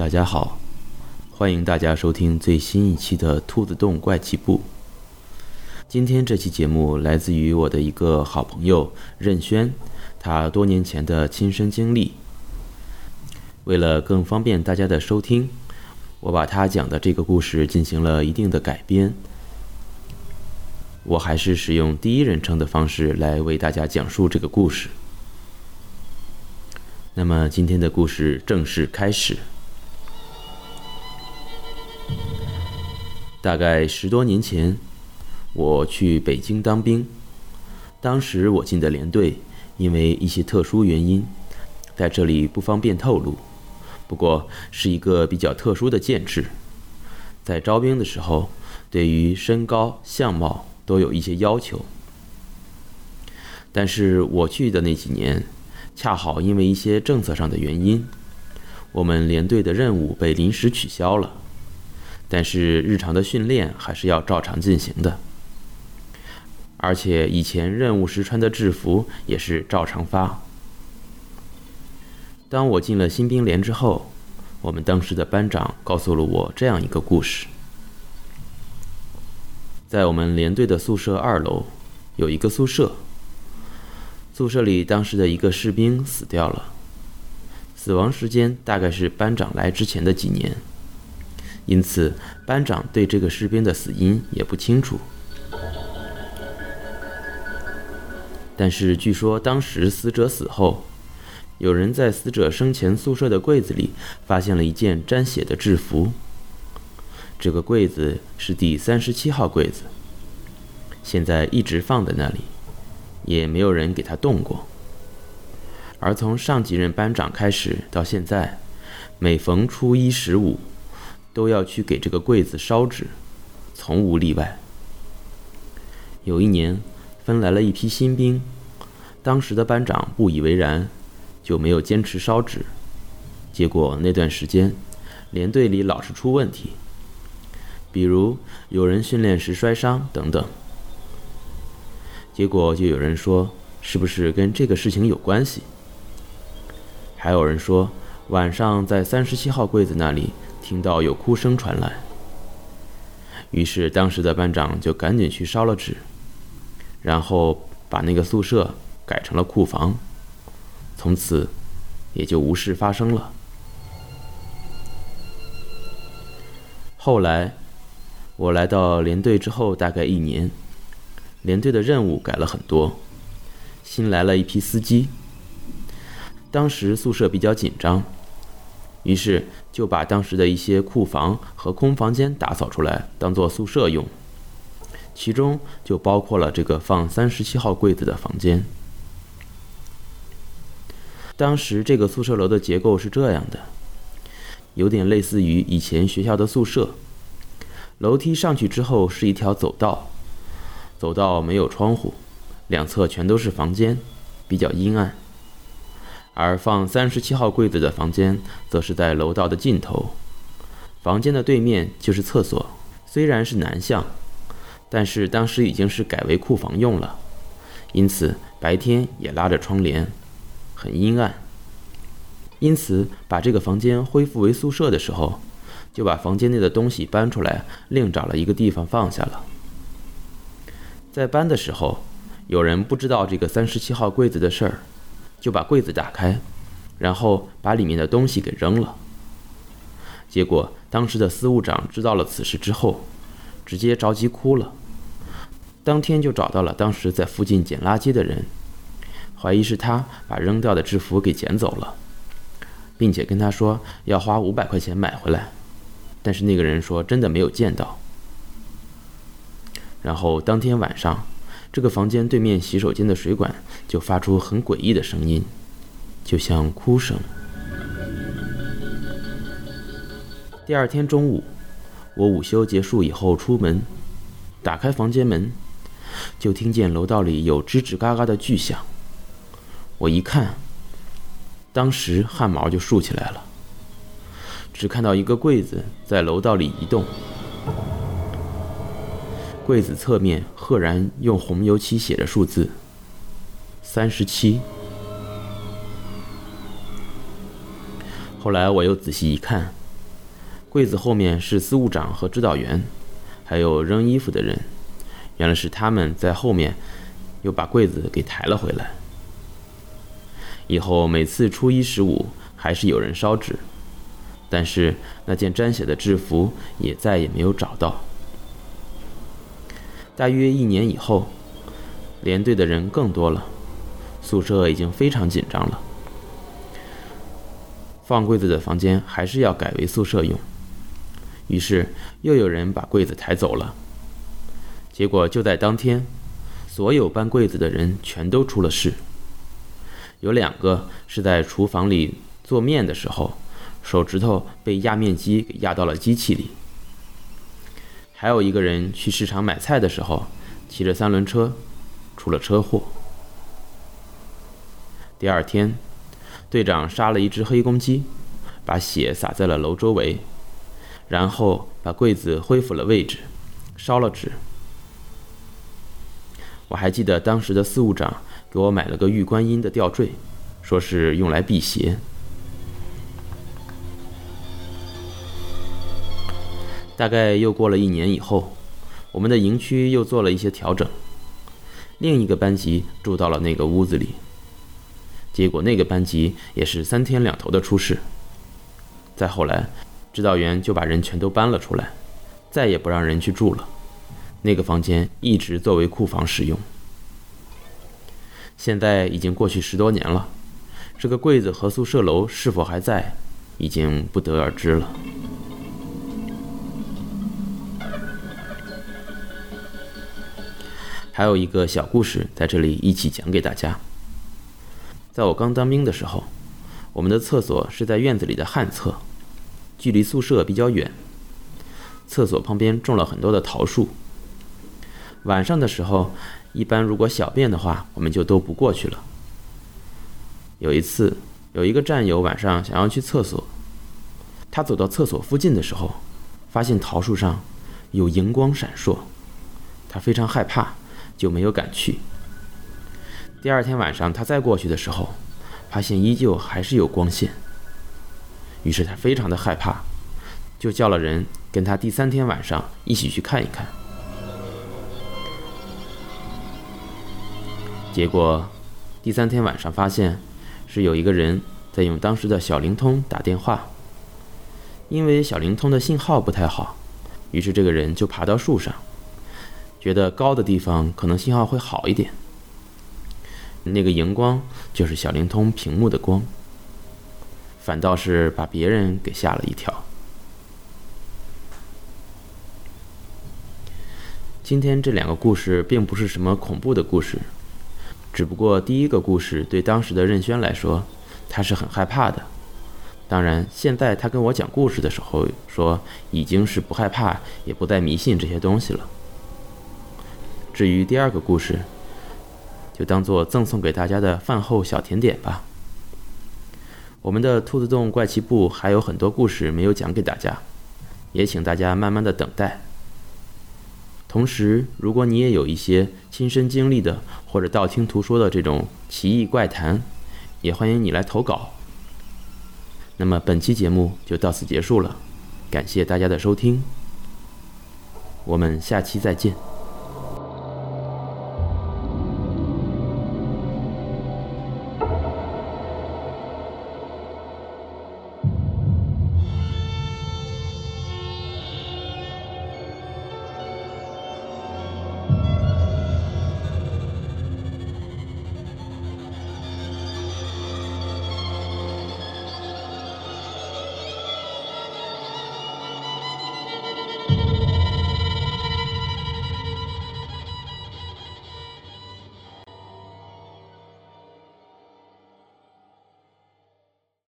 大家好，欢迎大家收听最新一期的《兔子洞怪奇部》。今天这期节目来自于我的一个好朋友任轩，他多年前的亲身经历。为了更方便大家的收听，我把他讲的这个故事进行了一定的改编。我还是使用第一人称的方式来为大家讲述这个故事。那么今天的故事正式开始。大概十多年前，我去北京当兵。当时我进的连队，因为一些特殊原因，在这里不方便透露。不过是一个比较特殊的建制，在招兵的时候，对于身高、相貌都有一些要求。但是我去的那几年，恰好因为一些政策上的原因，我们连队的任务被临时取消了。但是日常的训练还是要照常进行的，而且以前任务时穿的制服也是照常发。当我进了新兵连之后，我们当时的班长告诉了我这样一个故事：在我们连队的宿舍二楼有一个宿舍，宿舍里当时的一个士兵死掉了，死亡时间大概是班长来之前的几年。因此，班长对这个士兵的死因也不清楚。但是，据说当时死者死后，有人在死者生前宿舍的柜子里发现了一件沾血的制服。这个柜子是第三十七号柜子，现在一直放在那里，也没有人给他动过。而从上几任班长开始到现在，每逢初一十五。都要去给这个柜子烧纸，从无例外。有一年，分来了一批新兵，当时的班长不以为然，就没有坚持烧纸。结果那段时间，连队里老是出问题，比如有人训练时摔伤等等。结果就有人说，是不是跟这个事情有关系？还有人说，晚上在三十七号柜子那里。听到有哭声传来，于是当时的班长就赶紧去烧了纸，然后把那个宿舍改成了库房，从此也就无事发生了。后来我来到连队之后，大概一年，连队的任务改了很多，新来了一批司机。当时宿舍比较紧张。于是就把当时的一些库房和空房间打扫出来，当做宿舍用。其中就包括了这个放三十七号柜子的房间。当时这个宿舍楼的结构是这样的，有点类似于以前学校的宿舍。楼梯上去之后是一条走道，走道没有窗户，两侧全都是房间，比较阴暗。而放三十七号柜子的房间，则是在楼道的尽头。房间的对面就是厕所，虽然是南向，但是当时已经是改为库房用了，因此白天也拉着窗帘，很阴暗。因此，把这个房间恢复为宿舍的时候，就把房间内的东西搬出来，另找了一个地方放下了。在搬的时候，有人不知道这个三十七号柜子的事儿。就把柜子打开，然后把里面的东西给扔了。结果当时的司务长知道了此事之后，直接着急哭了。当天就找到了当时在附近捡垃圾的人，怀疑是他把扔掉的制服给捡走了，并且跟他说要花五百块钱买回来。但是那个人说真的没有见到。然后当天晚上。这个房间对面洗手间的水管就发出很诡异的声音，就像哭声。第二天中午，我午休结束以后出门，打开房间门，就听见楼道里有吱吱嘎嘎的巨响。我一看，当时汗毛就竖起来了。只看到一个柜子在楼道里移动。柜子侧面赫然用红油漆写着数字三十七。后来我又仔细一看，柜子后面是司务长和指导员，还有扔衣服的人。原来是他们在后面又把柜子给抬了回来。以后每次初一十五还是有人烧纸，但是那件沾血的制服也再也没有找到。大约一年以后，连队的人更多了，宿舍已经非常紧张了。放柜子的房间还是要改为宿舍用，于是又有人把柜子抬走了。结果就在当天，所有搬柜子的人全都出了事。有两个是在厨房里做面的时候，手指头被压面机给压到了机器里；还有一个人去市场买菜的时候，骑着三轮车出了车祸。第二天，队长杀了一只黑公鸡，把血洒在了楼周围，然后把柜子恢复了位置，烧了纸。我还记得当时的司务长。给我买了个玉观音的吊坠，说是用来辟邪。大概又过了一年以后，我们的营区又做了一些调整，另一个班级住到了那个屋子里。结果那个班级也是三天两头的出事。再后来，指导员就把人全都搬了出来，再也不让人去住了。那个房间一直作为库房使用。现在已经过去十多年了，这个柜子和宿舍楼是否还在，已经不得而知了。还有一个小故事在这里一起讲给大家。在我刚当兵的时候，我们的厕所是在院子里的旱厕，距离宿舍比较远。厕所旁边种了很多的桃树。晚上的时候。一般如果小便的话，我们就都不过去了。有一次，有一个战友晚上想要去厕所，他走到厕所附近的时候，发现桃树上有荧光闪烁，他非常害怕，就没有敢去。第二天晚上他再过去的时候，发现依旧还是有光线，于是他非常的害怕，就叫了人跟他第三天晚上一起去看一看。结果，第三天晚上发现，是有一个人在用当时的小灵通打电话。因为小灵通的信号不太好，于是这个人就爬到树上，觉得高的地方可能信号会好一点。那个荧光就是小灵通屏幕的光，反倒是把别人给吓了一跳。今天这两个故事并不是什么恐怖的故事。只不过第一个故事对当时的任轩来说，他是很害怕的。当然，现在他跟我讲故事的时候说，已经是不害怕，也不再迷信这些东西了。至于第二个故事，就当做赠送给大家的饭后小甜点吧。我们的兔子洞怪奇部还有很多故事没有讲给大家，也请大家慢慢的等待。同时，如果你也有一些亲身经历的或者道听途说的这种奇异怪谈，也欢迎你来投稿。那么本期节目就到此结束了，感谢大家的收听，我们下期再见。